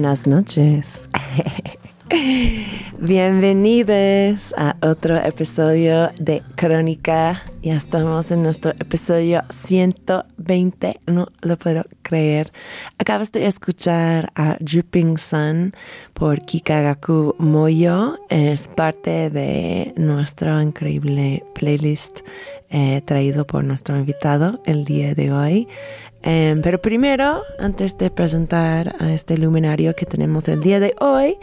Buenas noches. Bienvenidos a otro episodio de Crónica. Ya estamos en nuestro episodio 120. No lo puedo creer. Acabas de escuchar a Dripping Sun por Kikagaku Moyo. Es parte de nuestro increíble playlist eh, traído por nuestro invitado el día de hoy. Em, pero primero, antes de presentar a este luminario que tenemos el día de hoy,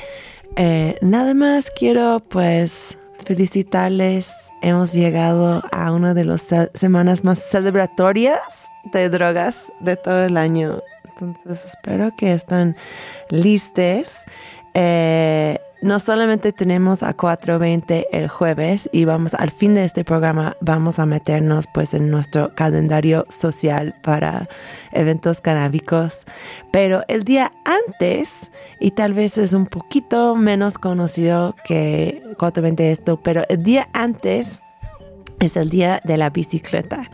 eh, nada más quiero pues felicitarles. Hemos llegado a una de las semanas más celebratorias de drogas de todo el año. Entonces espero que estén listos. Eh, no solamente tenemos a 4.20 el jueves y vamos al fin de este programa vamos a meternos pues en nuestro calendario social para eventos canábicos, pero el día antes y tal vez es un poquito menos conocido que 4.20 esto, pero el día antes es el día de la bicicleta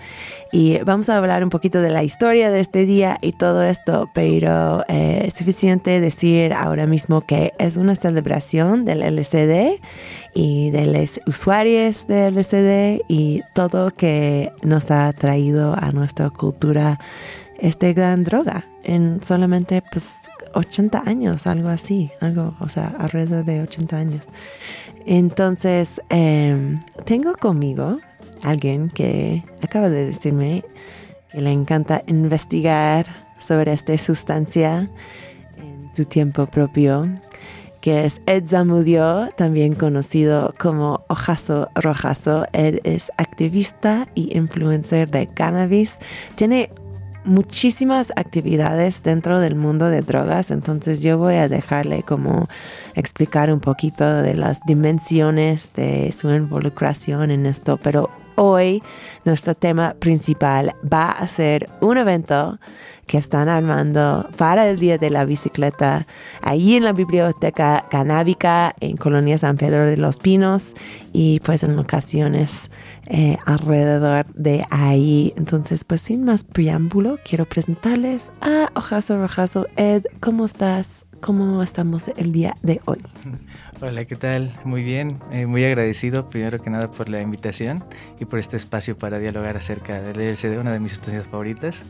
y vamos a hablar un poquito de la historia de este día y todo esto, pero eh, es suficiente decir ahora mismo que es una celebración del LCD y de los usuarios del LCD y todo que nos ha traído a nuestra cultura este gran droga en solamente pues 80 años, algo así, algo, o sea, alrededor de 80 años. Entonces, em, tengo conmigo alguien que acaba de decirme que le encanta investigar sobre esta sustancia en su tiempo propio, que es Ed Zamudio, también conocido como Ojazo Rojazo. Él es activista y influencer de cannabis. Tiene muchísimas actividades dentro del mundo de drogas, entonces yo voy a dejarle como explicar un poquito de las dimensiones de su involucración en esto, pero hoy nuestro tema principal va a ser un evento que están armando para el Día de la Bicicleta ahí en la Biblioteca Canábica en Colonia San Pedro de los Pinos y pues en ocasiones eh, alrededor de ahí. Entonces pues sin más preámbulo quiero presentarles a Ojazo Rojazo. Ed, ¿cómo estás? ¿Cómo estamos el día de hoy? Hola, ¿qué tal? Muy bien, eh, muy agradecido primero que nada por la invitación y por este espacio para dialogar acerca del LCD, una de mis sustancias favoritas,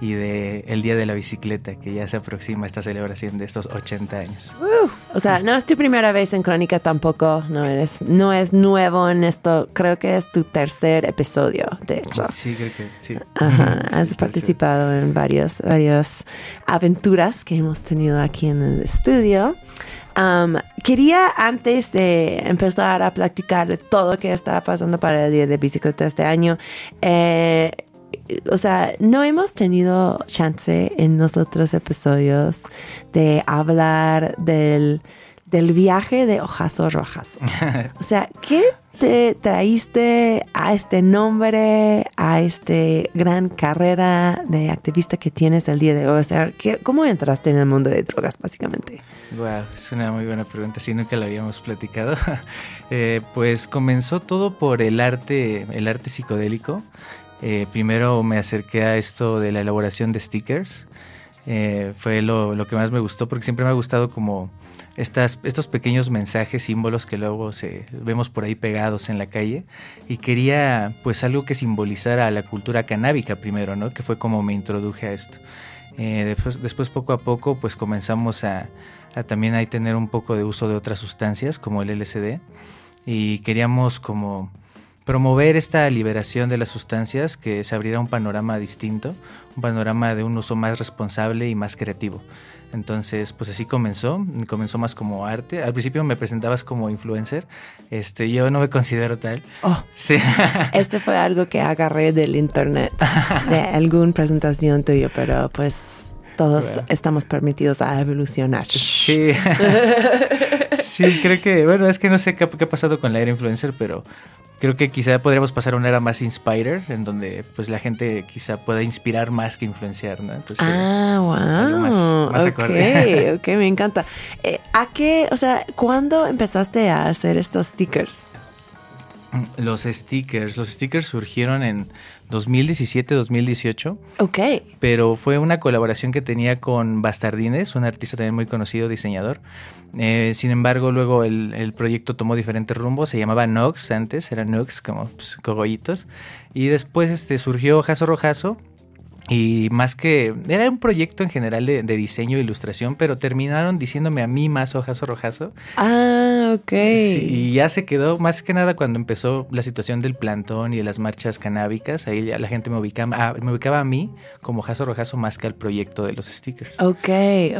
y de el Día de la Bicicleta, que ya se aproxima esta celebración de estos 80 años. o sea, no es tu primera vez en Crónica tampoco, no eres, no es nuevo en esto, creo que es tu tercer episodio, de hecho. Sí, creo que sí. Ajá, has participado en varios, varias aventuras que hemos tenido aquí en el estudio. Um, quería antes de empezar a platicar de todo lo que está pasando para el día de bicicleta este año, eh, o sea, no hemos tenido chance en los otros episodios de hablar del del viaje de Ojazo Rojazo. O sea, ¿qué te traíste a este nombre, a este gran carrera de activista que tienes el día de hoy? O sea, ¿cómo entraste en el mundo de drogas, básicamente? Wow, es una muy buena pregunta, si nunca la habíamos platicado. Eh, pues comenzó todo por el arte, el arte psicodélico. Eh, primero me acerqué a esto de la elaboración de stickers. Eh, fue lo, que más me gustó porque siempre me ha gustado como estas, estos pequeños mensajes, símbolos que luego se, vemos por ahí pegados en la calle y quería pues algo que simbolizara a la cultura canábica primero, ¿no? Que fue como me introduje a esto. Eh, después, después poco a poco pues comenzamos a, a también ahí tener un poco de uso de otras sustancias como el LSD y queríamos como promover esta liberación de las sustancias, que se abriera un panorama distinto, un panorama de un uso más responsable y más creativo. Entonces, pues así comenzó, comenzó más como arte. Al principio me presentabas como influencer, este, yo no me considero tal. Oh, sí. Esto fue algo que agarré del internet, de alguna presentación tuya, pero pues todos estamos permitidos a evolucionar. Sí. sí, creo que, bueno, es que no sé qué, qué ha pasado con la era influencer, pero creo que quizá podríamos pasar a una era más inspirer, en donde pues la gente quizá pueda inspirar más que influenciar, ¿no? ah, wow. Más, ok, ok, me encanta. Eh, ¿A qué, o sea, cuándo empezaste a hacer estos stickers? Los stickers, los stickers surgieron en 2017-2018. Ok. Pero fue una colaboración que tenía con Bastardines, un artista también muy conocido, diseñador. Eh, sin embargo, luego el, proyecto tomó diferentes rumbos. Se llamaba Nox antes, era Nox como pues, cogollitos. Y después este, surgió Jaso Rojazo, y más que era un proyecto en general de, diseño e ilustración, pero terminaron diciéndome a mí más hojazo rojazo. Ah, ok. y ya se quedó más que nada cuando empezó la situación del plantón y de las marchas canábicas. Ahí ya la gente me ubicaba, ah, me ubicaba a mí como hojazo rojazo más que al proyecto de los stickers. Ok,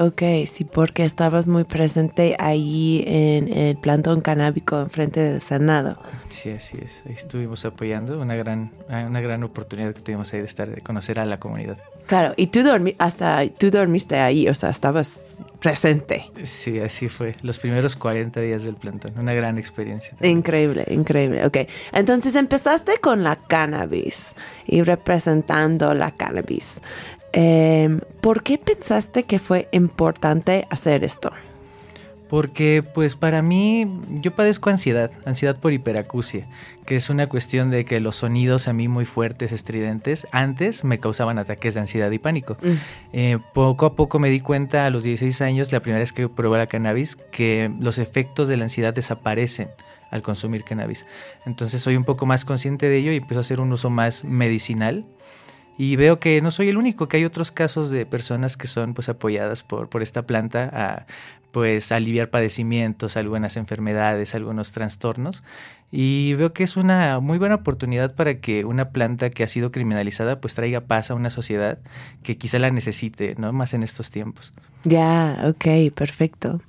ok. Sí, porque estabas muy presente ahí en el plantón canábico enfrente del Senado. Sí, así es. Ahí estuvimos apoyando. Una gran, una gran oportunidad que tuvimos ahí de estar, de conocer a la comunidad Claro, y tú, dormi hasta, tú dormiste ahí, o sea, estabas presente. Sí, así fue. Los primeros 40 días del plantón. Una gran experiencia. Increíble, increíble. Ok. Entonces empezaste con la cannabis y representando la cannabis. Em, ¿Por qué pensaste que fue importante hacer esto? Porque pues para mí yo padezco ansiedad, ansiedad por hiperacusia, que es una cuestión de que los sonidos a mí muy fuertes, estridentes, antes me causaban ataques de ansiedad y pánico. Mm. Eh, poco a poco me di cuenta a los 16 años, la primera vez que probé la cannabis, que los efectos de la ansiedad desaparecen al consumir cannabis. Entonces soy un poco más consciente de ello y empiezo a hacer un uso más medicinal y veo que no soy el único, que hay otros casos de personas que son pues apoyadas por, por esta planta a pues aliviar padecimientos, algunas enfermedades, algunos trastornos. Y veo que es una muy buena oportunidad para que una planta que ha sido criminalizada pues traiga paz a una sociedad que quizá la necesite, ¿no? Más en estos tiempos. Ya, ok, perfecto.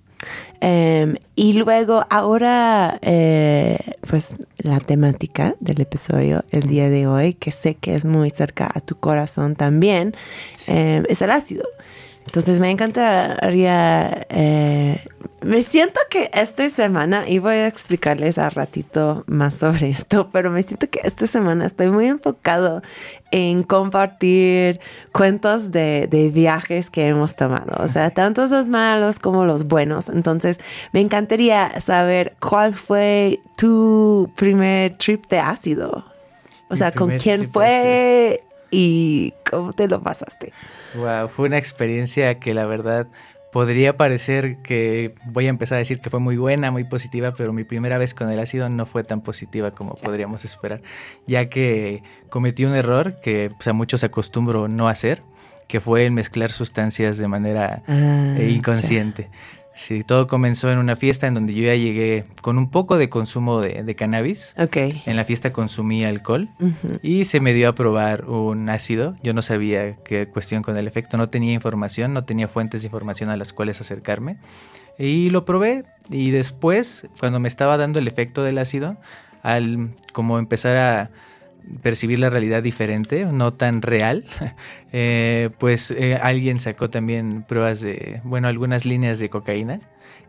Em, y luego ahora, eh, pues la temática del episodio el día de hoy, que sé que es muy cerca a tu corazón también, em, es el ácido. Entonces me encantaría, eh, me siento que esta semana, y voy a explicarles a ratito más sobre esto, pero me siento que esta semana estoy muy enfocado en compartir cuentos de, de viajes que hemos tomado, o sea, tanto los malos como los buenos. Entonces me encantaría saber cuál fue tu primer trip de ácido. O sea, ¿con quién fue y cómo te lo pasaste? Wow, fue una experiencia que la verdad podría parecer que voy a empezar a decir que fue muy buena, muy positiva, pero mi primera vez con el ácido no fue tan positiva como podríamos esperar, ya que cometí un error que pues, a muchos acostumbro no hacer, que fue el mezclar sustancias de manera ah, eh, inconsciente. Sí, todo comenzó en una fiesta en donde yo ya llegué con un poco de consumo de, cannabis. Ok. En la fiesta consumí alcohol y se me dio a probar un ácido. Yo no sabía qué cuestión con el efecto, no tenía información, no tenía fuentes de información a las cuales acercarme. Y lo probé y después, cuando me estaba dando el efecto del ácido, al como empezar a percibir la realidad diferente, no tan real, eh, pues eh, alguien sacó también pruebas de, bueno, algunas líneas de cocaína.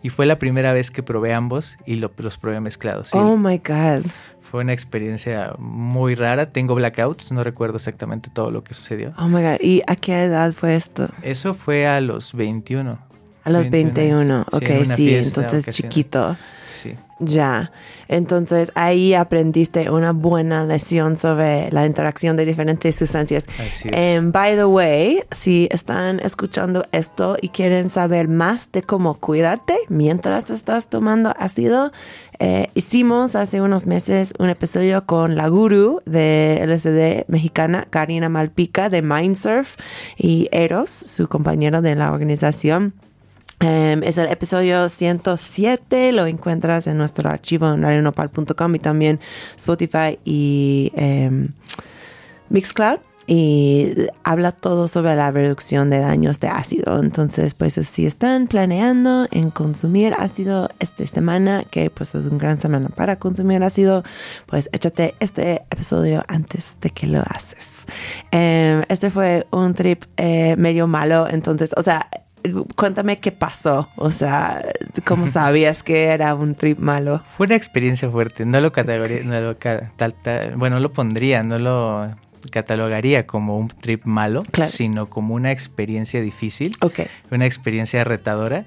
Y fue la primera vez que probé ambos y los probé mezclados. Oh my God. Fue una experiencia muy rara. Tengo blackouts, no recuerdo exactamente todo lo que sucedió. Oh my God. ¿Y a qué edad fue esto? Eso fue a los 21. A los 21, ok, sí, entonces chiquito. Ya. Entonces ahí aprendiste una buena lección sobre la interacción de diferentes sustancias. And by the way, si están escuchando esto y quieren saber más de cómo cuidarte mientras estás tomando ácido, eh, hicimos hace unos meses un episodio con la guru de LSD mexicana, Karina Malpica de Mindsurf y Eros, su compañero de la organización. Em, es el episodio 107, lo encuentras en nuestro archivo en radionopal.com y también Spotify y em, Mixcloud. Y habla todo sobre la reducción de daños de ácido. Entonces, pues si están planeando en consumir ácido esta semana, que pues es una gran semana para consumir ácido, pues échate este episodio antes de que lo haces. Em, este fue un trip eh, medio malo, entonces, o sea, cuéntame qué pasó. O sea, ¿cómo sabías que era un trip malo? Fue una experiencia fuerte. No lo categoría, no lo, tal, bueno, lo pondría, no lo catalogaría como un trip malo, sino como una experiencia difícil, una experiencia retadora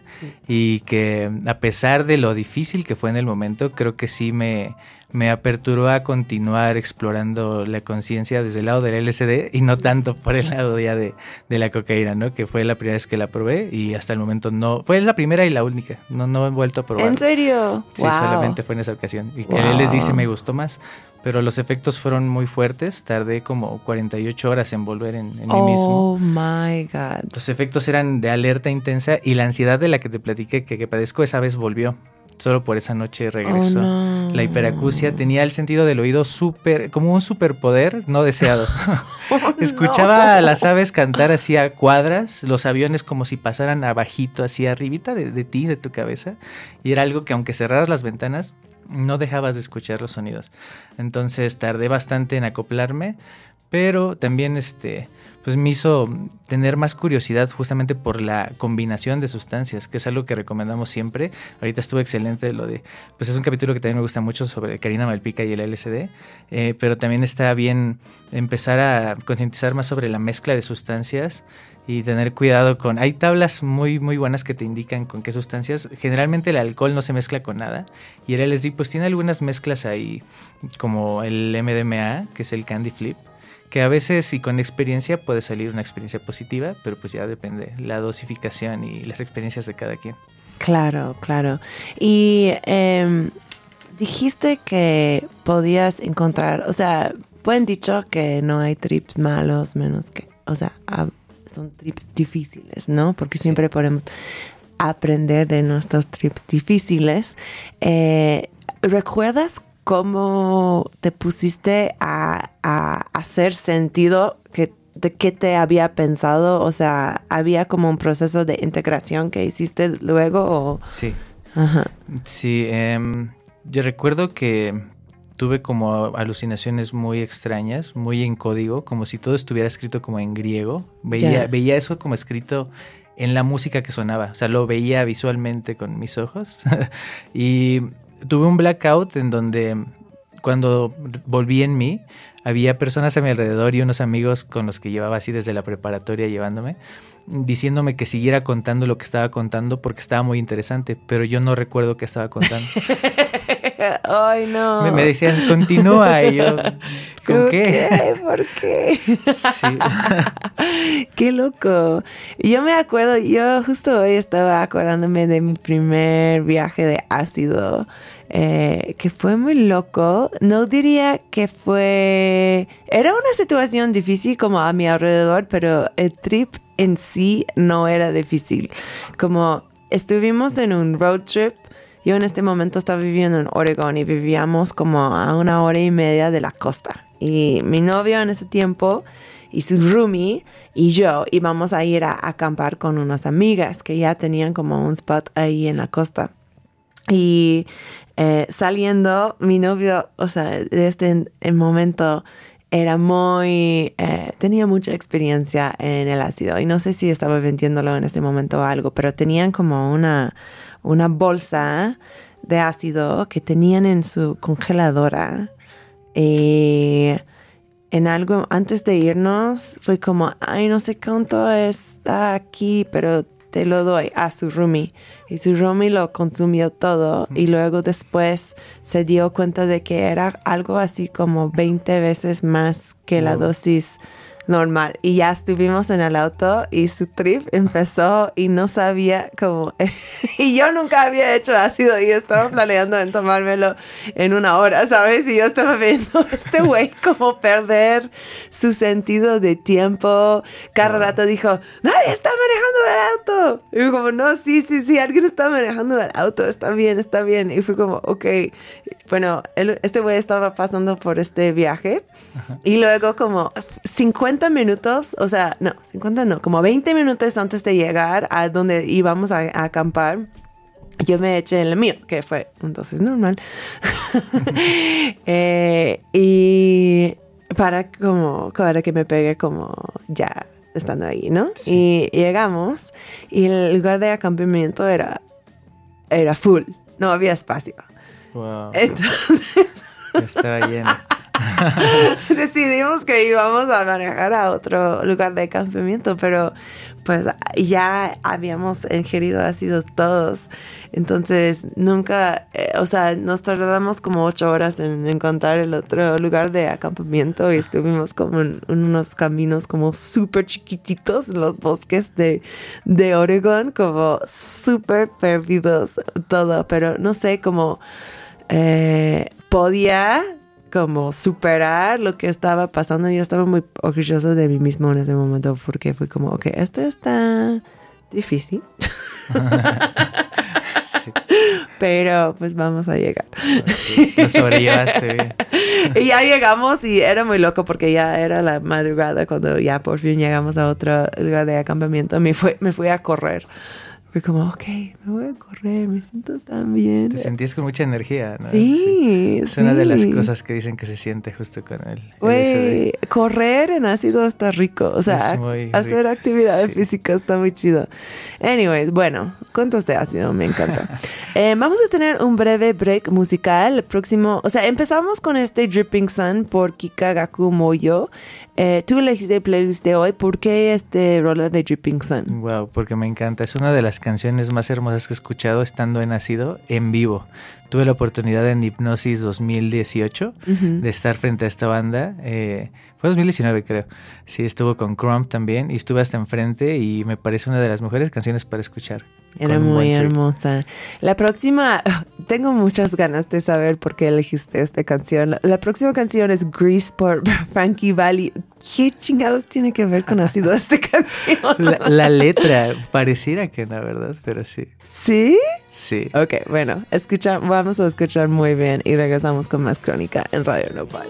y que a pesar de lo difícil que fue en el momento, creo que sí me, me aperturó a continuar explorando la conciencia desde el lado del LSD y no tanto por el lado ya de, la cocaína, ¿no? Que fue la primera vez que la probé y hasta el momento no, fue la primera y la única, no, no he vuelto a probar. ¿En serio? Sí, solamente fue en esa ocasión. Y que él les dice me gustó más, pero los efectos fueron muy fuertes, tardé como 48 horas en volver en, en mí mismo. Oh my God. Los efectos eran de alerta intensa y la ansiedad de la que te platiqué que, que padezco esa vez volvió solo por esa noche regresó. Oh, la hiperacusia tenía el sentido del oído súper, como un superpoder no deseado. Oh, Escuchaba a las aves cantar así a cuadras, los aviones como si pasaran abajito, así arribita de, de ti, de tu cabeza. Y era algo que aunque cerraras las ventanas, no dejabas de escuchar los sonidos. Entonces tardé bastante en acoplarme, pero también este pues me hizo tener más curiosidad justamente por la combinación de sustancias, que es algo que recomendamos siempre. Ahorita estuvo excelente lo de, pues es un capítulo que también me gusta mucho sobre Karina Malpica y el LSD, eh, pero también está bien empezar a concientizar más sobre la mezcla de sustancias y tener cuidado con... Hay tablas muy, muy buenas que te indican con qué sustancias. Generalmente el alcohol no se mezcla con nada y el LSD pues tiene algunas mezclas ahí como el MDMA, que es el Candy Flip que a veces y con experiencia puede salir una experiencia positiva, pero pues ya depende la dosificación y las experiencias de cada quien. Claro, claro. Y em, dijiste que podías encontrar, o sea, pueden dicho que no hay trips malos, menos que, o sea, son trips difíciles, ¿no? Porque siempre podemos aprender de nuestros trips difíciles. Eh, ¿Recuerdas cómo te pusiste a, hacer sentido que, de qué te había pensado? O sea, ¿había como un proceso de integración que hiciste luego? O... Sí. Ajá. Sí, em, yo recuerdo que tuve como alucinaciones muy extrañas, muy en código, como si todo estuviera escrito como en griego. Veía, veía eso como escrito en la música que sonaba, o sea, lo veía visualmente con mis ojos y tuve un blackout en donde cuando volví en mí, había personas a mi alrededor y unos amigos con los que llevaba así desde la preparatoria llevándome, diciéndome que siguiera contando lo que estaba contando porque estaba muy interesante, pero yo no recuerdo qué estaba contando. Ay, no. Me, decían, continúa. Y yo, ¿con qué? qué? ¿Por qué? Sí. qué loco. Yo me acuerdo, yo justo hoy estaba acordándome de mi primer viaje de ácido. Eh, que fue muy loco. No diría que fue... Era una situación difícil como a mi alrededor, pero el trip en sí no era difícil. Como estuvimos en un road trip yo en este momento estaba viviendo en Oregon y vivíamos como a una hora y media de la costa. Y mi novio en ese tiempo y su roomie y yo íbamos a ir a acampar con unas amigas que ya tenían como un spot ahí en la costa. Y eh, saliendo, mi novio, o sea, de este momento era muy, eh, tenía mucha experiencia en el ácido y no sé si estaba vendiéndolo en ese momento o algo, pero tenían como una, una bolsa de ácido que tenían en su congeladora. Y en algo antes de irnos fue como, ay, no sé cuánto está aquí, pero te lo doy a su roomie. Y su roomie lo consumió todo. Y luego después se dio cuenta de que era algo así como 20 veces más que la dosis normal. Y ya estuvimos en el auto y su trip empezó y no sabía cómo. y yo nunca había hecho ácido y estaba planeando en tomármelo en una hora, ¿sabes? Y yo estaba viendo a este güey como perder su sentido de tiempo. Cada rato dijo, nadie está manejando el auto. Y fue como, no, sí, sí, sí, alguien está manejando el auto, está bien, está bien. Y fue como, ok. Bueno, este güey estaba pasando por este viaje y luego como 50 minutos, o sea, no, 50 no, como 20 minutos antes de llegar a donde íbamos a, acampar, yo me eché en el mío, que fue entonces normal. Eh, y para como, para que me pegue como ya estando ahí, ¿no? Y llegamos y el lugar de acampamiento era, era full, no había espacio. Wow. Entonces... Estaba lleno. decidimos que íbamos a manejar a otro lugar de campamento, pero pues ya habíamos ingerido ácidos todos. Entonces nunca, eh, o sea, nos tardamos como ocho horas en encontrar el otro lugar de acampamiento y estuvimos como en, unos caminos como súper chiquititos en los bosques de, de Oregon, como súper perdidos todo, pero no sé, cómo eh, podía como superar lo que estaba pasando. Yo estaba muy orgullosa de mí mismo en ese momento porque fue como, ok, esto está difícil. Pero pues vamos a llegar. Lo sobrellevaste bien. y ya llegamos y era muy loco porque ya era la madrugada cuando ya por fin llegamos a otro lugar de acampamiento. Me, fue, me fui a correr. Fue como, ok, me voy a correr, me siento tan bien. Te sentías con mucha energía, ¿no? Sí, Es una de las cosas que dicen que se siente justo con el, Güey, correr en ácido está rico. O sea, hacer actividad física está muy chido. Anyways, bueno, cuentos de ácido, me encanta. eh, vamos a tener un breve break musical. próximo, o sea, empezamos con este Dripping Sun por Kika Gaku Moyo. Eh, tú elegiste el playlist de hoy. ¿Por qué este rola de Dripping Sun? Wow, porque me encanta. Es una de las canciones más hermosas que he escuchado estando en Nacido en vivo. Tuve la oportunidad en Hipnosis 2018 de estar frente a esta banda. Eh, fue 2019 creo. Sí, estuvo con Crump también y estuve hasta enfrente y me parece una de las mejores canciones para escuchar. Era muy hermosa. La próxima, tengo muchas ganas de saber por qué elegiste esta canción. La, próxima canción es Grease por Frankie Valley. ¿Qué chingados tiene que ver con ácido esta canción? La, letra, pareciera que no, ¿verdad? Pero sí. ¿Sí? Sí. Ok, bueno, escucha, vamos a escuchar muy bien y regresamos con más crónica en Radio Nopal.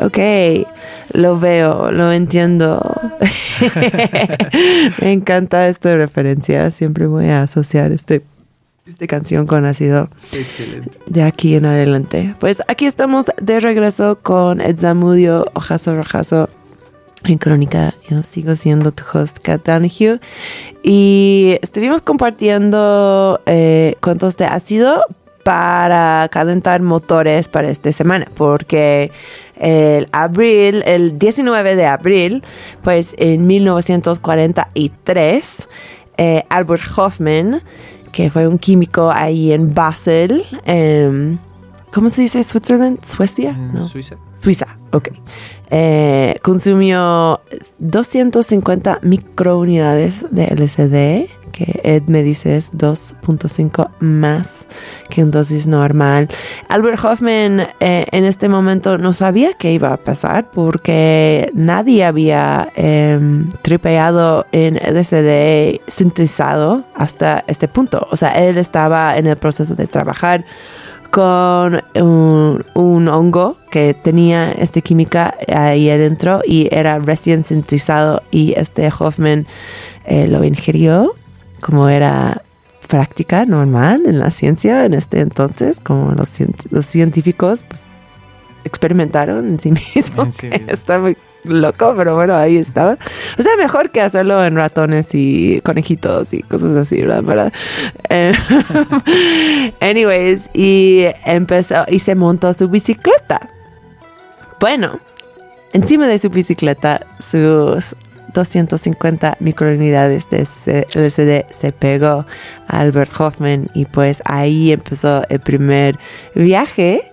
Ok, lo veo, lo entiendo. Me encanta esta referencia. Siempre voy a asociar este, esta canción con ácido. Excelente. De aquí en adelante. Pues aquí estamos de regreso con Edzamudio Ojazo Rojazo en Crónica. Yo sigo siendo tu host, Kat. Y estuvimos compartiendo eh, cuentos de ácido para calentar motores para esta semana, porque el abril, el 19 de abril, pues en 1943, eh, Albert Hoffman, que fue un químico ahí en Basel, em, ¿cómo se dice? ¿Switzerland? ¿Suecia? En Suiza. Suiza, ok. Eh, consumió 250 microunidades de LSD, que Ed me dice es 2.5 más que un dosis normal. Albert Hoffman eh, en este momento no sabía qué iba a pasar porque nadie había em, tripeado en LSD sintetizado hasta este punto. O sea, él estaba en el proceso de trabajar con un, un, hongo que tenía esta química ahí adentro y era recién sintetizado y este Hoffman eh, lo ingirió como era práctica normal en la ciencia en este entonces, como los, los científicos pues, experimentaron en sí mismos. Sí mismo. Está muy loco, pero bueno, ahí estaba. O sea, mejor que hacerlo en ratones y conejitos y cosas así, ¿verdad? Eh, anyways, y empezó y se montó su bicicleta. Bueno, encima de su bicicleta, sus 250 microunidades de LSD se pegó a Albert Hoffman y pues ahí empezó el primer viaje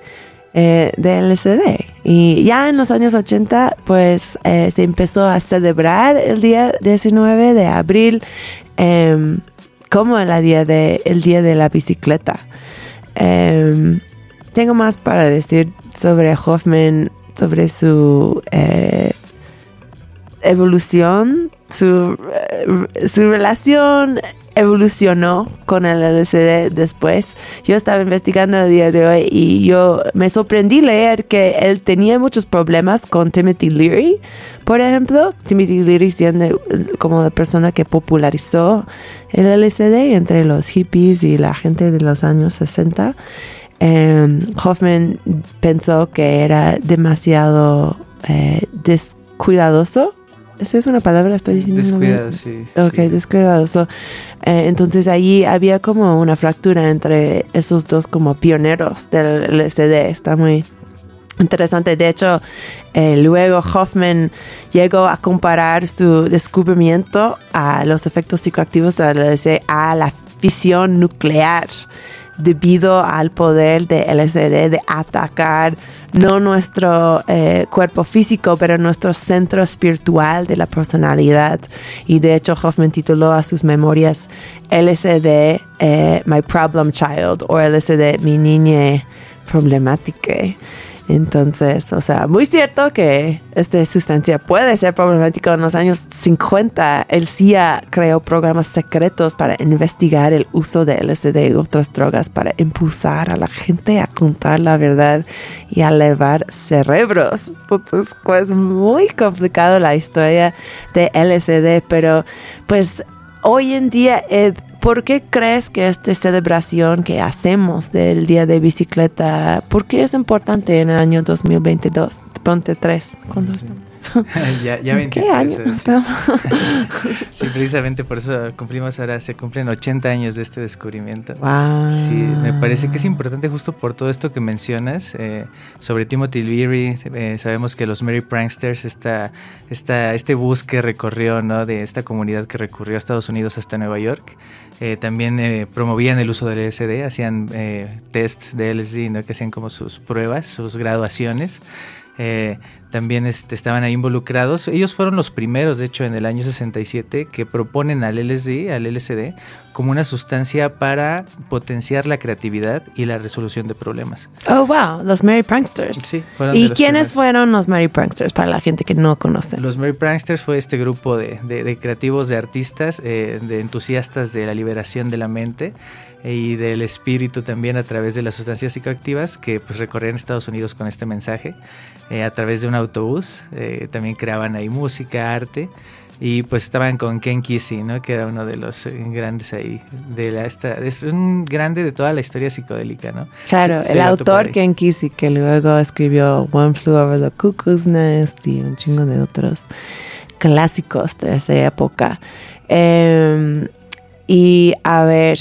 eh, de LSD. Y ya en los años 80 pues eh, se empezó a celebrar el día 19 de abril eh, como el día de, el día de la bicicleta. Em, tengo más para decir sobre Hoffman, sobre su eh, evolución, su, eh, su relación evolucionó con el LCD después. Yo estaba investigando el día de hoy y yo me sorprendí leer que él tenía muchos problemas con Timothy Leary, por ejemplo. Timothy Leary siendo como la persona que popularizó el LCD entre los hippies y la gente de los años 60. Um, Hoffman pensó que era demasiado eh, descuidadoso esa es una palabra, estoy diciendo. Descuidado, sí. Ok, sí. descuidadoso. Eh, entonces ahí había como una fractura entre esos dos como pioneros del LSD. Está muy interesante. De hecho, eh, luego Hoffman llegó a comparar su descubrimiento a los efectos psicoactivos del LSD a la fisión nuclear debido al poder de LSD de atacar no nuestro eh, cuerpo físico, pero nuestro centro espiritual de la personalidad. Y de hecho Hoffman tituló a sus memorias LSD eh, My Problem Child o LSD Mi Niña Problemática. Entonces, o sea, muy cierto que esta sustancia puede ser problemática. En los años 50, el CIA creó programas secretos para investigar el uso de LSD y otras drogas para impulsar a la gente a contar la verdad y a elevar cerebros. Entonces, pues muy complicado la historia de LSD, pero pues hoy en día... Eh, ¿Por qué crees que esta celebración que hacemos del Día de Bicicleta, por qué es importante en el año 2022? Ponte tres. ¿Cuándo estamos? ya, ya 23, ¿Qué año sí. estamos? sí, precisamente por eso cumplimos ahora, se cumplen 80 años de este descubrimiento. Wow. Sí, me parece que es importante justo por todo esto que mencionas eh, sobre Timothy Leary. Eh, sabemos que los Merry Pranksters, esta, esta, este bus que recorrió, ¿no? De esta comunidad que recurrió a Estados Unidos hasta Nueva York. Eh, también promovían el uso del LSD, hacían eh, test de LSD, ¿no? que hacían como sus pruebas, sus graduaciones. Eh, también este, estaban ahí involucrados. Ellos fueron los primeros, de hecho, en el año 67, que proponen al LSD, al LSD, como una sustancia para potenciar la creatividad y la resolución de problemas. Oh, wow, los Mary Pranksters. Sí, fueron ¿Y quiénes fueron los Mary Pranksters para la gente que no conoce? Los Mary Pranksters fue este grupo de, de, creativos, de artistas, eh, de entusiastas de la liberación de la mente y del espíritu también a través de las sustancias psicoactivas que pues recorrían Estados Unidos con este mensaje eh, a través de un autobús. Eh, también creaban ahí música, arte y pues estaban con Ken Kesey, ¿no? Que era uno de los eh, grandes ahí de la esta es un grande de toda la historia psicodélica, ¿no? Claro, el autor Ken Kesey que luego escribió One Flew Over the Cuckoo's Nest y un chingo de otros clásicos de esa época. Em, y a ver,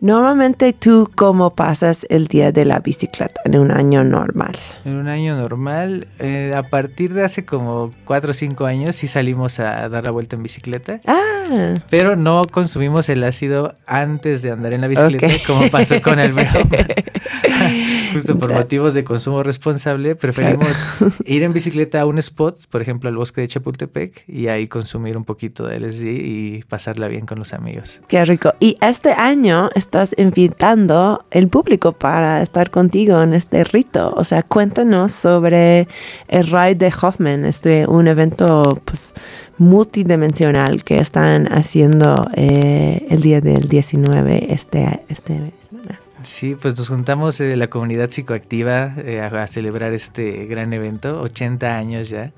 Normalmente tú cómo pasas el día de la bicicleta en un año normal. En un año normal, eh, a partir de hace como 4 o 5 años sí salimos a dar la vuelta en bicicleta. Ah. Pero no consumimos el ácido antes de andar en la bicicleta como pasó con el broma. Justo por motivos de consumo responsable, preferimos ir en bicicleta a un spot, por ejemplo al bosque de Chapultepec, y ahí consumir un poquito de LSD y pasarla bien con los amigos. Qué rico. Y este año estás invitando el público para estar contigo en este rito. O sea, cuéntanos sobre el Ride de Hoffman, este un evento pues multidimensional que están haciendo eh, el día del 19 este, este semana. Sí, pues nos juntamos eh, la comunidad psicoactiva eh, a, celebrar este gran evento, 80 años ya.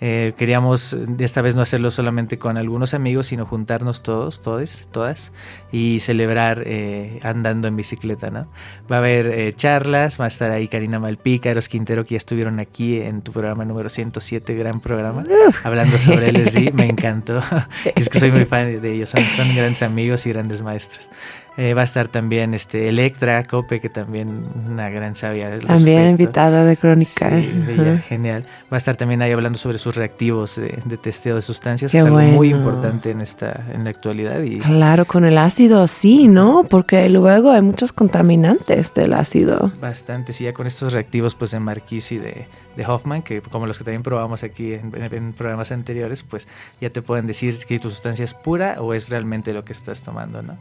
Eh, queríamos esta vez no hacerlo solamente con algunos amigos, sino juntarnos todos, todos, todas, y celebrar eh, andando en bicicleta, ¿no? Va a haber eh, charlas, va a estar ahí Karina Malpica, Eros Quintero, que ya estuvieron aquí en tu programa número 107, gran programa, hablando sobre LSD, me encantó. es que soy muy fan de ellos, son, son grandes amigos y grandes maestros. Eh, va a estar también este Electra Cope, que también una gran sabia. También invitada de Crónica. Sí, genial. Va a estar también ahí hablando sobre sus reactivos de, testeo de sustancias, que es algo muy importante en esta en la actualidad. Y... Claro, con el ácido sí, ¿no? Porque luego hay muchos contaminantes del ácido. Bastante, sí, ya con estos reactivos pues de Marquis y de, de Hoffman, que como los que también probamos aquí en, en, programas anteriores, pues ya te pueden decir que tu sustancia es pura o es realmente lo que estás tomando, ¿no?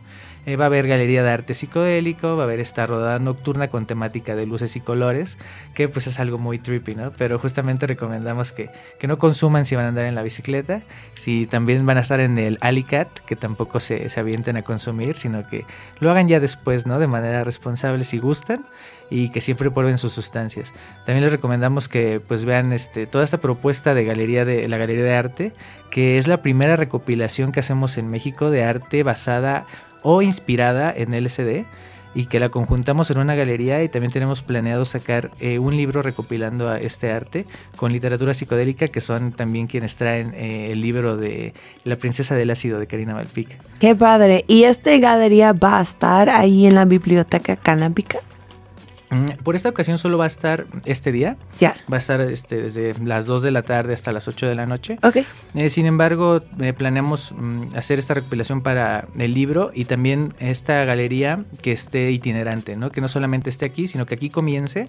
Eh, va a haber galería de arte psicodélico, va a haber esta rodada nocturna con temática de luces y colores, que pues es algo muy trippy, ¿no? Pero justamente recomendamos que, que no consuman si van a andar en la bicicleta, si también van a estar en el Alicat, que tampoco se, se avienten a consumir, sino que lo hagan ya después, ¿no? De manera responsable si gustan y que siempre prueben sus sustancias. También les recomendamos que pues vean este, toda esta propuesta de galería de la galería de arte, que es la primera recopilación que hacemos en México de arte basada o inspirada en LSD y que la conjuntamos en una galería y también tenemos planeado sacar eh, un libro recopilando a este arte con literatura psicodélica que son también quienes traen eh, el libro de La princesa del ácido de Karina Malpica. Qué padre. ¿Y esta galería va a estar ahí en la biblioteca canábica? Mm, por esta ocasión solo va a estar este día. Ya. Va a estar este, desde las 2 de la tarde hasta las 8 de la noche. Ok. Eh, sin embargo, eh, planeamos mm, hacer esta recopilación para el libro y también esta galería que esté itinerante, ¿no? Que no solamente esté aquí, sino que aquí comience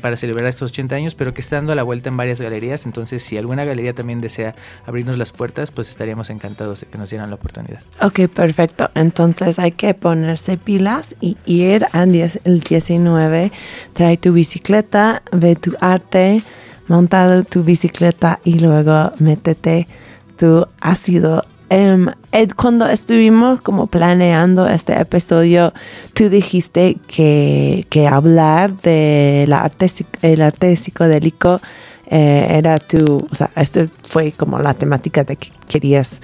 para celebrar estos 80 años, pero que esté dando la vuelta en varias galerías. Entonces, si alguna galería también desea abrirnos las puertas, pues estaríamos encantados de que nos dieran la oportunidad. Ok, perfecto. Entonces hay que ponerse pilas y ir al 10, el 19 trae tu bicicleta, ve tu arte, monta tu bicicleta y luego métete tu ácido. Ed, cuando estuvimos como planeando este episodio, tú dijiste que, que hablar de arte, el arte psicodélico eh, era tu, o sea, esto fue como la temática de que querías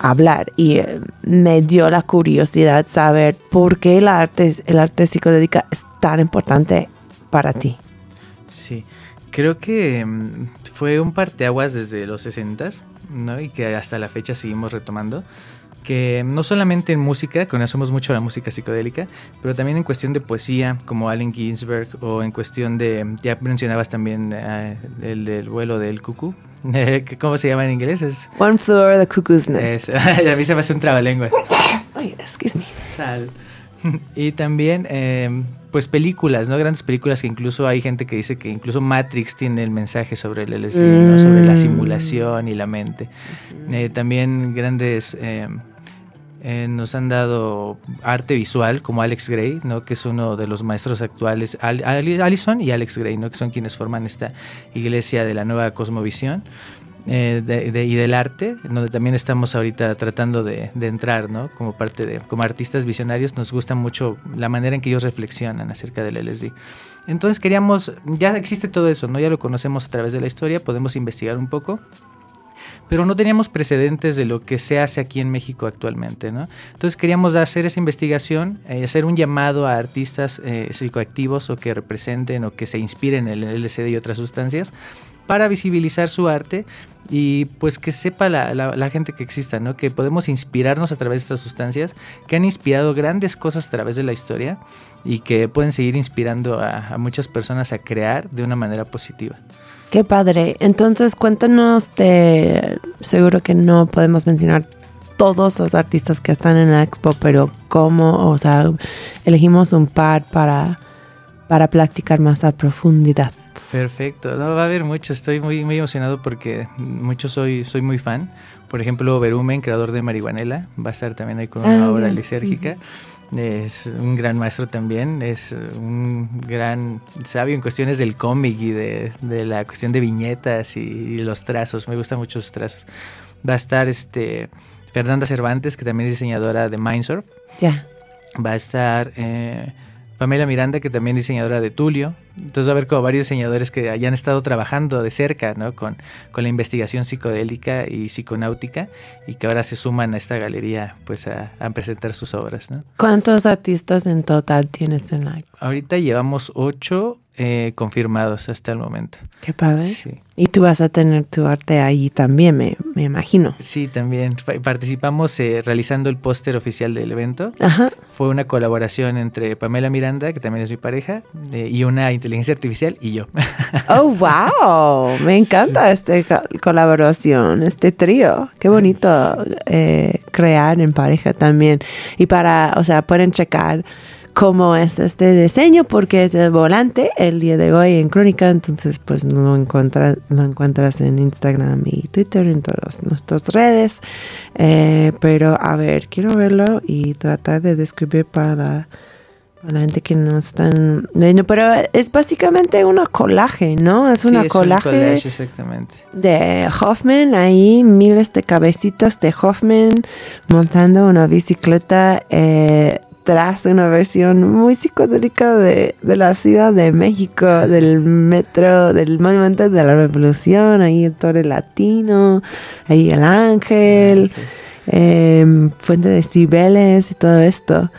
hablar y eh, me dio la curiosidad saber por qué el arte, el arte psicodélica es tan importante para ti. Sí, creo que mm, fue un parteaguas desde los 60 ¿no? y que hasta la fecha seguimos retomando que no solamente en música, conocemos mucho la música psicodélica, pero también en cuestión de poesía, como Allen Ginsberg, o en cuestión de, ya mencionabas también eh, el del vuelo del cucú, ¿cómo se llama en inglés? Es, One Floor the Cuckoo's Nest. a mí se me hace un trabalengua. Ay, excuse me. Sal. y también, eh, pues películas, ¿no? Grandes películas que incluso hay gente que dice que incluso Matrix tiene el mensaje sobre el LSD, ¿no? Sobre la mm. simulación y la mente. Eh, también grandes... Eh, eh, nos han dado arte visual como Alex Gray, ¿no? que es uno de los maestros actuales, Alison y Alex Gray, ¿no? que son quienes forman esta iglesia de la nueva cosmovisión. Eh, y del arte, donde también estamos ahorita tratando de, entrar, ¿no? Como parte de, como artistas visionarios, nos gusta mucho la manera en que ellos reflexionan acerca del LSD. Entonces queríamos, ya existe todo eso, ¿no? Ya lo conocemos a través de la historia, podemos investigar un poco pero no teníamos precedentes de lo que se hace aquí en México actualmente. ¿no? Entonces queríamos hacer esa investigación, eh, hacer un llamado a artistas eh, psicoactivos o que representen o que se inspiren en el LSD y otras sustancias para visibilizar su arte y pues que sepa la, gente que exista, ¿no? Que podemos inspirarnos a través de estas sustancias que han inspirado grandes cosas a través de la historia y que pueden seguir inspirando a muchas personas a crear de una manera positiva. Qué padre. Entonces, cuéntanos de. Seguro que no podemos mencionar todos los artistas que están en la expo, pero cómo, o sea, elegimos un par para, para practicar más a profundidad. Perfecto, no va a haber mucho, estoy muy, muy emocionado porque mucho soy, soy muy fan. Por ejemplo, Berumen, creador de Marihuanela, va a estar también ahí con una ah, obra lisérgica es un gran maestro también, es un gran sabio en cuestiones del cómic y de, la cuestión de viñetas y, los trazos, me gustan mucho sus trazos. Va a estar este Fernanda Cervantes, que también es diseñadora de Mindsurf. Ya. Va a estar eh, Pamela Miranda, que también es diseñadora de Tulio. Entonces va a haber como varios diseñadores que hayan estado trabajando de cerca ¿no? con, con la investigación psicodélica y psiconáutica y que ahora se suman a esta galería pues a, presentar sus obras. ¿no? ¿Cuántos artistas en total tienes en la Ahorita llevamos ocho eh, confirmados hasta el momento. Qué padre. Y tú vas a tener tu arte ahí también, me, me imagino. Sí, también. Participamos eh, realizando el póster oficial del evento. Ajá. Fue una colaboración entre Pamela Miranda, que también es mi pareja, eh, y una inteligencia artificial y yo. Oh, wow. Me encanta esta colaboración, este trío. Qué bonito crear en pareja también. Y para, o sea, pueden checar cómo es este diseño porque es el volante el día de hoy en Crónica, entonces pues lo encuentras, lo encuentras en Instagram y Twitter, en todas nuestras redes. Eh, pero a ver, quiero verlo y tratar de describir para, la gente que no están viendo, pero es básicamente una colaje, ¿no? Es una colaje exactamente. de Hoffman, ahí miles de cabecitas de Hoffman montando una bicicleta. Eh, tras una versión muy psicodélica de, la Ciudad de México, del metro, del Monumento de la Revolución, ahí el Torre Latino, ahí el Ángel, em, Fuente de Cibeles y todo esto.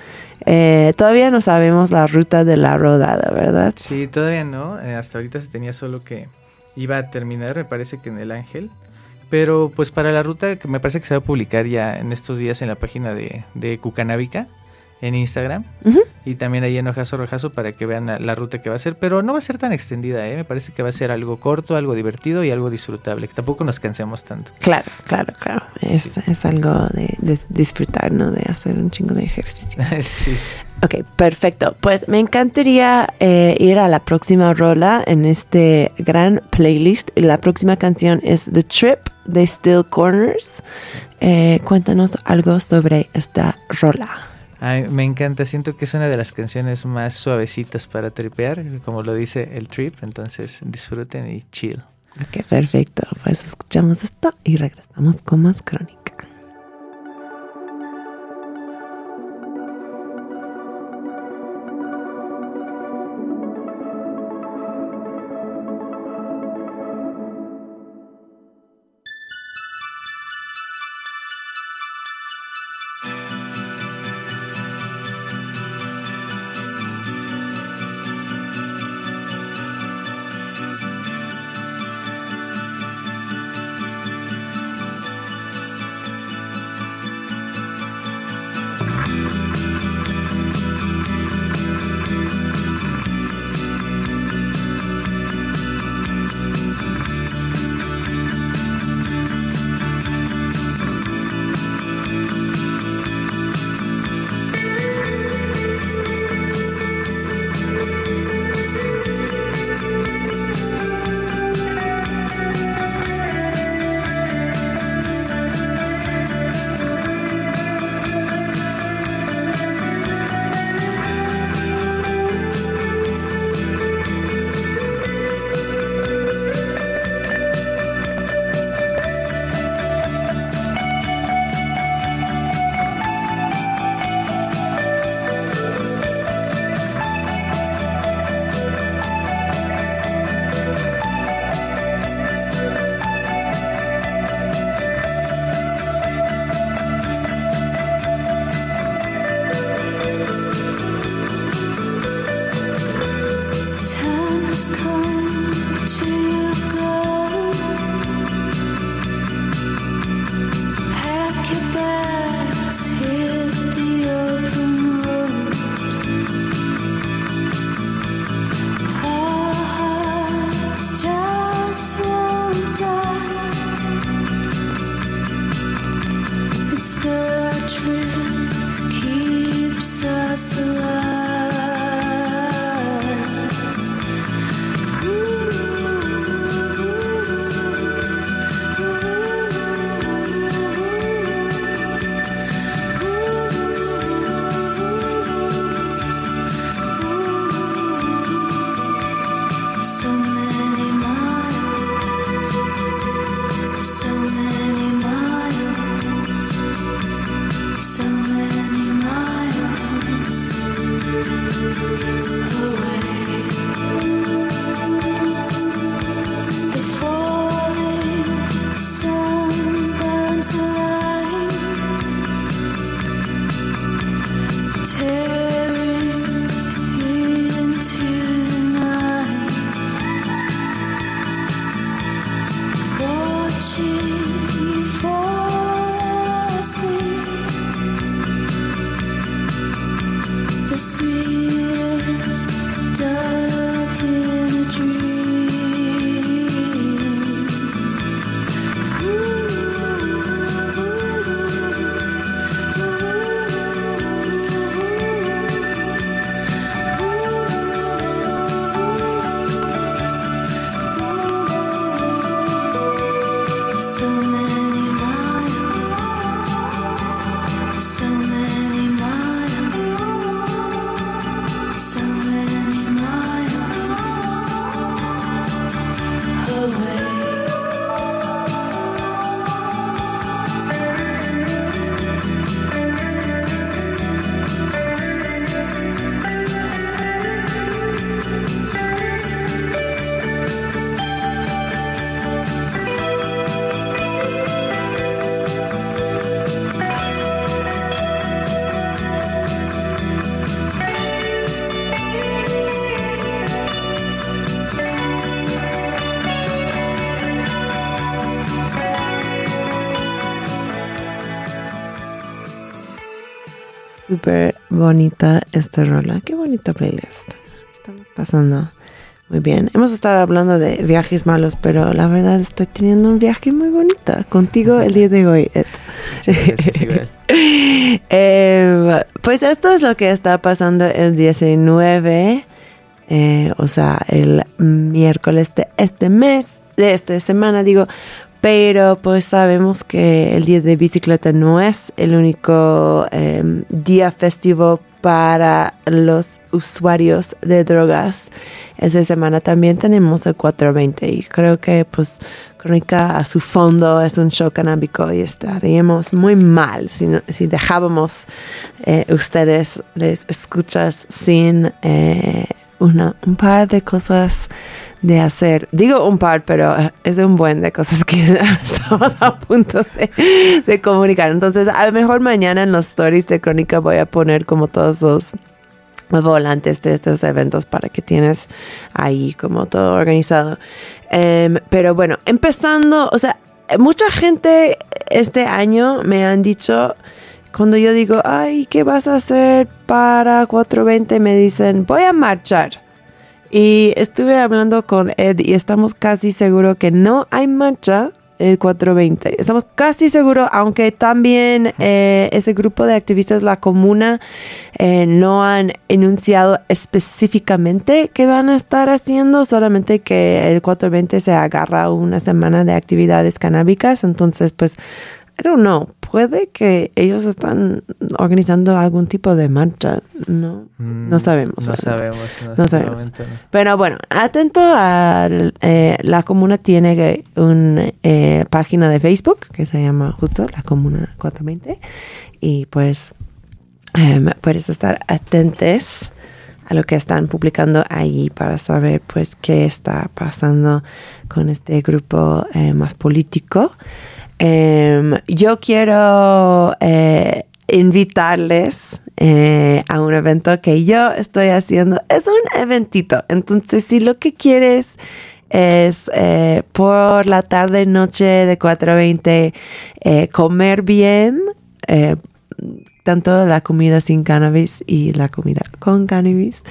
Eh, todavía no sabemos la ruta de la rodada, ¿verdad? Sí, todavía no. Eh, hasta ahorita se tenía solo que iba a terminar, me parece que en el Ángel. Pero pues para la ruta que me parece que se va a publicar ya en estos días en la página de, de Cucanábica en Instagram y también ahí en Ojazo Rojazo para que vean la, ruta que va a ser, pero no va a ser tan extendida, ¿eh? me parece que va a ser algo corto, algo divertido y algo disfrutable, que tampoco nos cansemos tanto. Claro, claro, claro, es, es algo de, disfrutar, ¿no? De hacer un chingo de ejercicio. sí. Ok, perfecto. Pues me encantaría eh, ir a la próxima rola en este gran playlist. La próxima canción es The Trip de Still Corners. Eh, cuéntanos algo sobre esta rola me encanta, siento que es una de las canciones más suavecitas para tripear, como lo dice el trip, entonces disfruten y chill. Ok, perfecto. Pues escuchamos esto y regresamos con más crónica. Súper bonita esta rola. Qué bonita playlist. Estamos pasando muy bien. Hemos estado hablando de viajes malos, pero la verdad estoy teniendo un viaje muy bonito contigo el día de hoy. eh, pues esto es lo que está pasando el 19, eh, o sea, el miércoles de este mes, de esta semana, digo. Pero pues sabemos que el día de bicicleta no es el único eh, día festivo para los usuarios de drogas. Esa semana también tenemos el 420 y creo que pues Crónica a su fondo es un show canábico y estaríamos muy mal si, si dejábamos eh, ustedes les escuchas sin eh, una, un par de cosas de hacer. Digo un par, pero es un buen de cosas que estamos a punto de, comunicar. Entonces, a lo mejor mañana en los stories de Crónica voy a poner como todos los volantes de estos eventos para que tienes ahí como todo organizado. Um, pero bueno, empezando, o sea, mucha gente este año me han dicho, cuando yo digo, ay, ¿qué vas a hacer para 420? Me dicen, voy a marchar. Y estuve hablando con Ed y estamos casi seguros que no hay marcha el 420. Estamos casi seguros, aunque también eh, ese grupo de activistas, la comuna, eh, no han enunciado específicamente qué van a estar haciendo, solamente que el 420 se agarra una semana de actividades canábicas. Entonces, pues I don't know, puede que ellos están organizando algún tipo de marcha, no, no sabemos. No sabemos, no, sabemos. Pero bueno, atento a eh, la comuna tiene una eh, página de Facebook que se llama justo la comuna 420 y pues em, puedes estar atentos a lo que están publicando ahí para saber pues qué está pasando con este grupo eh, más político. Em, yo quiero eh, invitarles eh, a un evento que yo estoy haciendo. Es un eventito. Entonces, si lo que quieres es eh, por la tarde, noche de 4.20, comer bien, tanto la comida sin cannabis y la comida con cannabis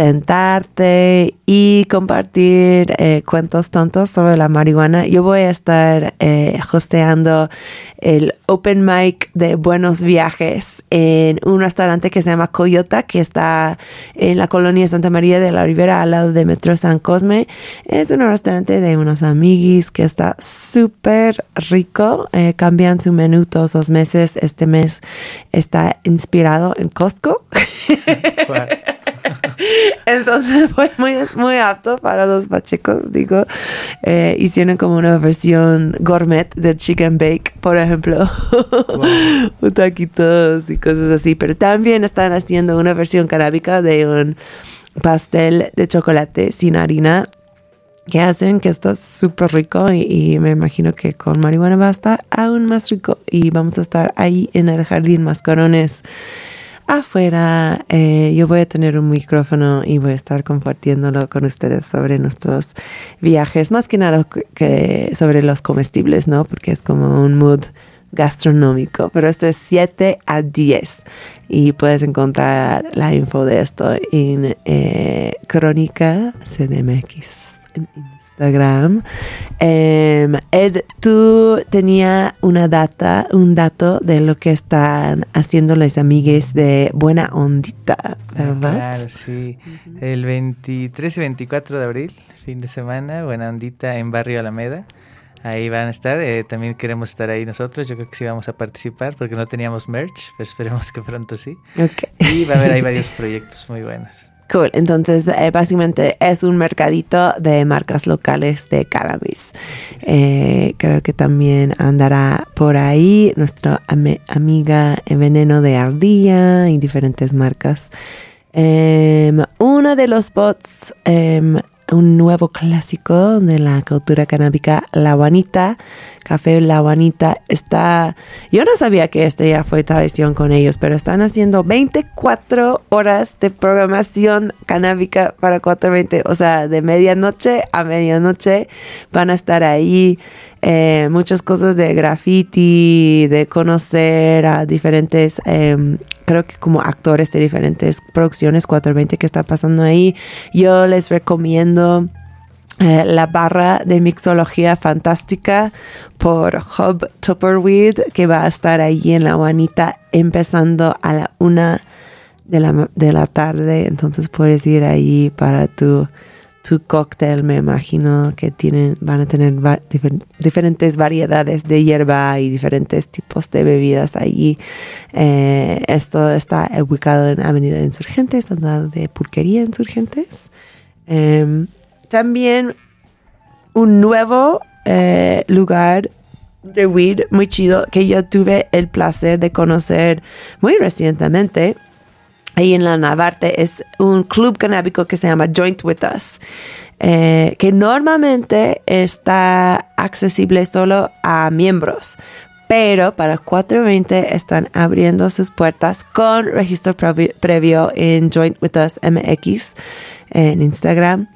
sentarte y compartir eh, cuentos tontos sobre la marihuana. Yo voy a estar eh, hosteando el Open Mic de Buenos Viajes en un restaurante que se llama Coyota, que está en la colonia Santa María de la Ribera, al lado de Metro San Cosme. Es un restaurante de unos amiguis que está súper rico. Eh, cambian su menú todos los meses. Este mes está inspirado en Costco. Entonces fue muy, muy apto para los pachecos, digo. Eh, hicieron como una versión gourmet del chicken bake, por ejemplo. un taquitos y cosas así. Pero también están haciendo una versión carábica de un pastel de chocolate sin harina que hacen que está súper rico y, me imagino que con marihuana va a estar aún más rico y vamos a estar ahí en el jardín Mascarones afuera. Eh, yo voy a tener un micrófono y voy a estar compartiéndolo con ustedes sobre nuestros viajes, más que nada que sobre los comestibles, ¿no? Porque es como un mood gastronómico, pero esto es 7 a 10 y puedes encontrar la info de esto en eh, Crónica CDMX Instagram. Em, Ed, tú tenía una data, un dato de lo que están haciendo las amigues de Buena Ondita, ah, ¿verdad? claro, sí. El 23 y 24 de abril, fin de semana, Buena Ondita en Barrio Alameda. Ahí van a estar. Eh, también queremos estar ahí nosotros. Yo creo que sí vamos a participar porque no teníamos merch, pero esperemos que pronto sí. Y va a haber ahí varios proyectos muy buenos. Cool. Entonces, eh, básicamente es un mercadito de marcas locales de cannabis. Eh, creo que también andará por ahí nuestra amiga Veneno de Ardilla y diferentes marcas. Em, uno de los bots em, un nuevo clásico de la cultura canábica, La Juanita. Café La Juanita está... Yo no sabía que este ya fue tradición con ellos, pero están haciendo 24 horas de programación canábica para 420. O sea, de medianoche a medianoche van a estar ahí. Eh, muchas cosas de graffiti, de conocer a diferentes em, creo que como actores de diferentes producciones 420 que está pasando ahí. Yo les recomiendo eh, la barra de mixología fantástica por Hub Tupperweed que va a estar ahí en la Juanita empezando a la una de la, de la tarde. Entonces puedes ir ahí para tu tu cóctel, me imagino que tienen, van a tener diferentes variedades de hierba y diferentes tipos de bebidas allí. Eh, esto está ubicado en Avenida Insurgentes, al lado de Pulquería Insurgentes. Em, también un nuevo eh, lugar de weed muy chido que yo tuve el placer de conocer muy recientemente ahí en la Navarte es un club canábico que se llama Joint With Us, eh, que normalmente está accesible solo a miembros, pero para 420 están abriendo sus puertas con registro previo en Joint With Us MX en Instagram.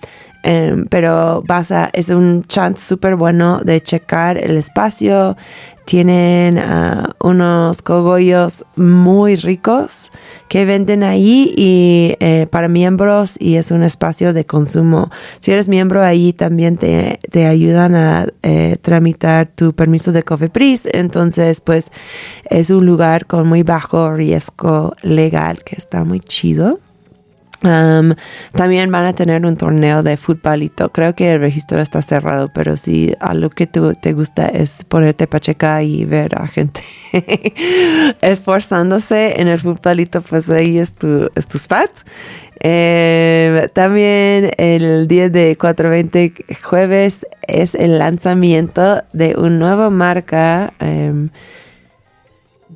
Em, pero vas a, es un chance súper bueno de checar el espacio, tienen ah, unos cogollos muy ricos que venden ahí y eh, para miembros y es un espacio de consumo. Si eres miembro ahí también te, te ayudan a eh, tramitar tu permiso de Cofepris. Entonces pues es un lugar con muy bajo riesgo legal que está muy chido también van a tener un torneo de futbolito. Creo que el registro está cerrado, pero si algo que te gusta es ponerte pacheca y ver a gente esforzándose en el futbolito, pues ahí es tu, es tu spot. Em, también el día de 420 jueves es el lanzamiento de una nueva marca. Em,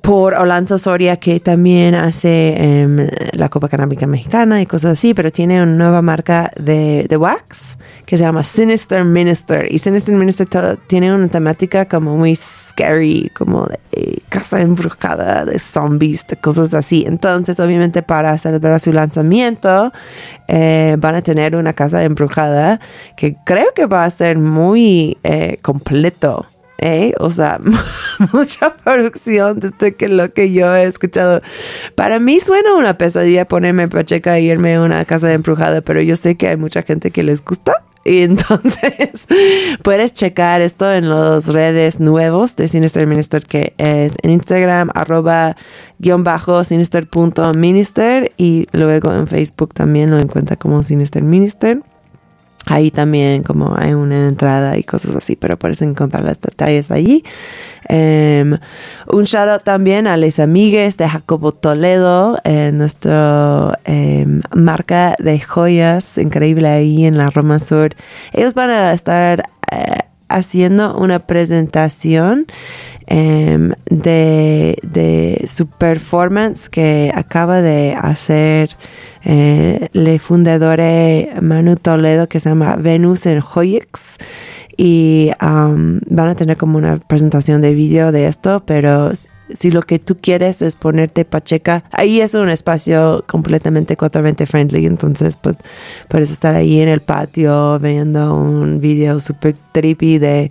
por Orlando Soria, que también hace em, la Copa Canábica Mexicana y cosas así, pero tiene una nueva marca de, de wax que se llama Sinister Minister. Y Sinister Minister tiene una temática como muy scary, como de eh, casa embrujada, de zombies, de cosas así. Entonces, obviamente, para celebrar su lanzamiento, eh, van a tener una casa embrujada que creo que va a ser muy eh, completo ¿eh? O sea, mucha producción desde que lo que yo he escuchado. Para mí suena una pesadilla ponerme pacheca e irme a una casa embrujada, pero yo sé que hay mucha gente que les gusta. Y entonces puedes checar esto en las redes nuevos de Sinister Minister, que es en Instagram, arroba guion bajo sinister.minister y luego en Facebook también lo encuentra como Sinister Minister. Ahí también como hay una entrada y cosas así, pero puedes encontrar los detalles allí. Em, un shout out también a las amigues de Jacobo Toledo, eh, nuestra em, marca de joyas increíble ahí en la Roma Sur. Ellos van a estar eh, haciendo una presentación em, de, de su performance que acaba de hacer eh, le fundadore Manu Toledo que se llama Venus en Joyex y van a tener como una presentación de vídeo de esto, pero si lo que tú quieres es ponerte pacheca, ahí es un espacio completamente 420 friendly, entonces pues puedes estar ahí en el patio viendo un video super trippy de,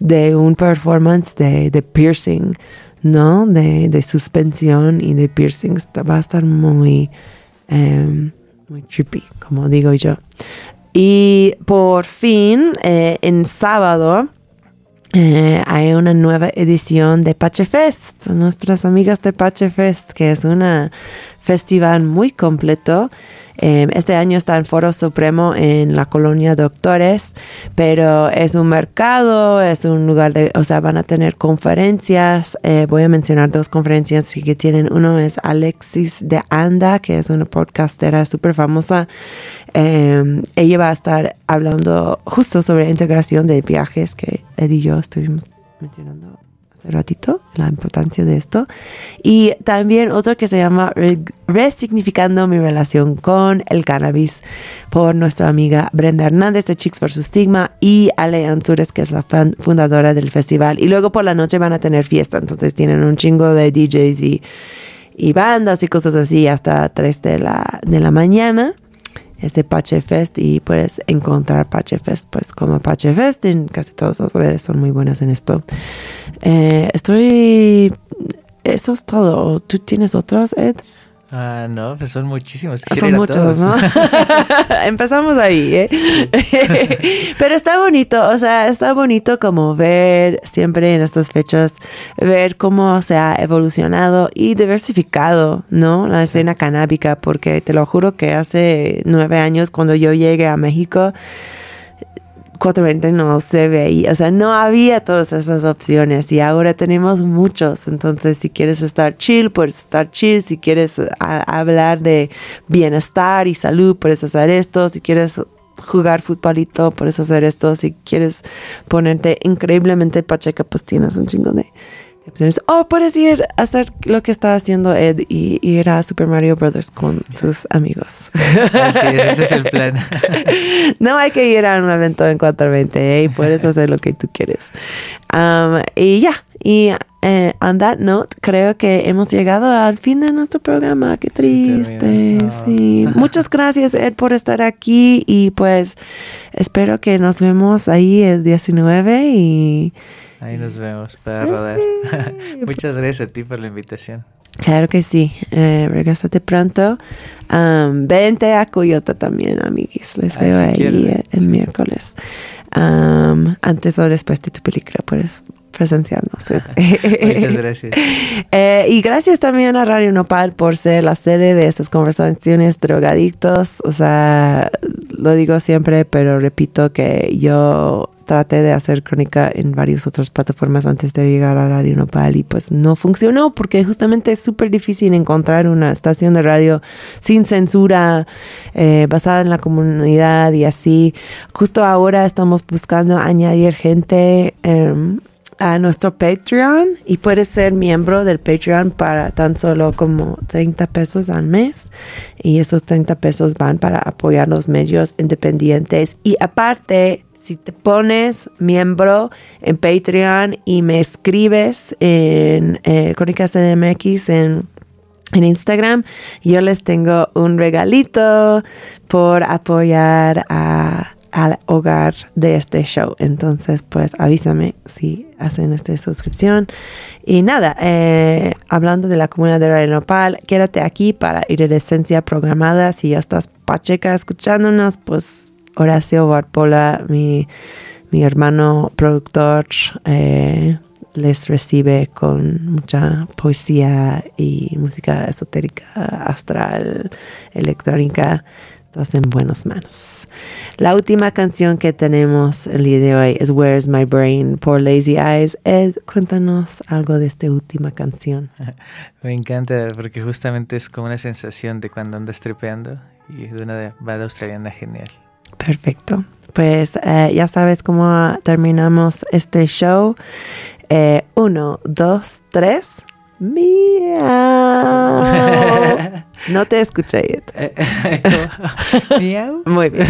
de un performance de, de piercing, ¿no? De, de suspensión y de piercing, va a estar muy Em, muy trippy, como digo yo. Y por fin, eh, en sábado, eh, hay una nueva edición de Pache Fest, nuestras amigas de Pache Fest, que es un festival muy completo este año está en Foro Supremo en la colonia Doctores, pero es un mercado, es un lugar de, o sea, van a tener conferencias. Eh, voy a mencionar dos conferencias que tienen. Uno es Alexis de Anda, que es una podcastera súper famosa. Em, ella va a estar hablando justo sobre integración de viajes que Ed y yo estuvimos mencionando hace ratito, la importancia de esto. Y también otro que se llama Resignificando mi relación con el cannabis por nuestra amiga Brenda Hernández de Chicks vs. Stigma y Ale Ansures, que es la fundadora del festival. Y luego por la noche van a tener fiesta, entonces tienen un chingo de DJs y, y bandas y cosas así hasta 3 de la, de la mañana es de Pache Fest y puedes encontrar Pache Fest pues como Pache Fest en casi todas las redes son muy buenas en esto. Eh, estoy... Eso es todo. ¿Tú tienes otros, Ed? Ah, no, pues son muchísimos. son muchos, ¿no? Empezamos ahí, ¿eh? Pero está bonito, o sea, está bonito como ver siempre en estas fechas, ver cómo se ha evolucionado y diversificado, ¿no? La escena canábica, porque te lo juro que hace nueve años cuando yo llegué a México, 420 no se veía, o sea, no había todas esas opciones y ahora tenemos muchos. Entonces, si quieres estar chill, puedes estar chill. Si quieres hablar de bienestar y salud, puedes hacer esto. Si quieres jugar futbolito, puedes hacer esto. Si quieres ponerte increíblemente pacheca, pues tienes un chingo de o puedes ir a hacer lo que está haciendo Ed y ir a Super Mario Brothers con tus amigos. Así es, ese es el plan. no hay que ir a un evento en 420 ¿eh? puedes hacer lo que tú quieres. Um, y ya, y eh, on that note, creo que hemos llegado al fin de nuestro programa. Qué triste. Sí. Muchas gracias, Ed, por estar aquí. Y pues espero que nos vemos ahí el 19 y Ahí nos vemos para rodar. Muchas gracias a ti por la invitación. Claro que sí. Eh, regresate pronto. vente a Coyota también, amiguis. Les veo ahí el, miércoles. antes o después de tu película, puedes presenciarnos. Muchas gracias. Eh, y gracias también a Radio Nopal por ser la sede de estas conversaciones drogadictos. O sea, lo digo siempre, pero repito que yo traté de hacer crónica en varias otras plataformas antes de llegar a Radio Nopal y pues no funcionó porque justamente es súper difícil encontrar una estación de radio sin censura, eh, basada en la comunidad y así. Justo ahora estamos buscando añadir gente. Em, a nuestro Patreon y puedes ser miembro del Patreon para tan solo como 30 pesos al mes y esos 30 pesos van para apoyar los medios independientes y aparte si te pones miembro en Patreon y me escribes en eh, Crónicas CDMX en, Instagram, yo les tengo un regalito por apoyar al hogar de este show. Entonces, pues avísame si hacen esta suscripción. Y nada, eh, hablando de la comunidad de Radio Nopal, quédate aquí para iridescencia programada. Si ya estás pacheca escuchándonos, pues Horacio Barpola, mi, hermano productor, eh, les recibe con mucha poesía y música esotérica, astral, electrónica. Estás en buenas manos. La última canción que tenemos el día de hoy es Where's My Brain por Lazy Eyes. Ed, cuéntanos algo de esta última canción. Me encanta porque justamente es como una sensación de cuando andas tripeando y de una banda australiana genial. Perfecto. Pues eh, ya sabes cómo terminamos este show. Eh, uno, dos, tres. Miau. No te escuché. Miau. Muy bien.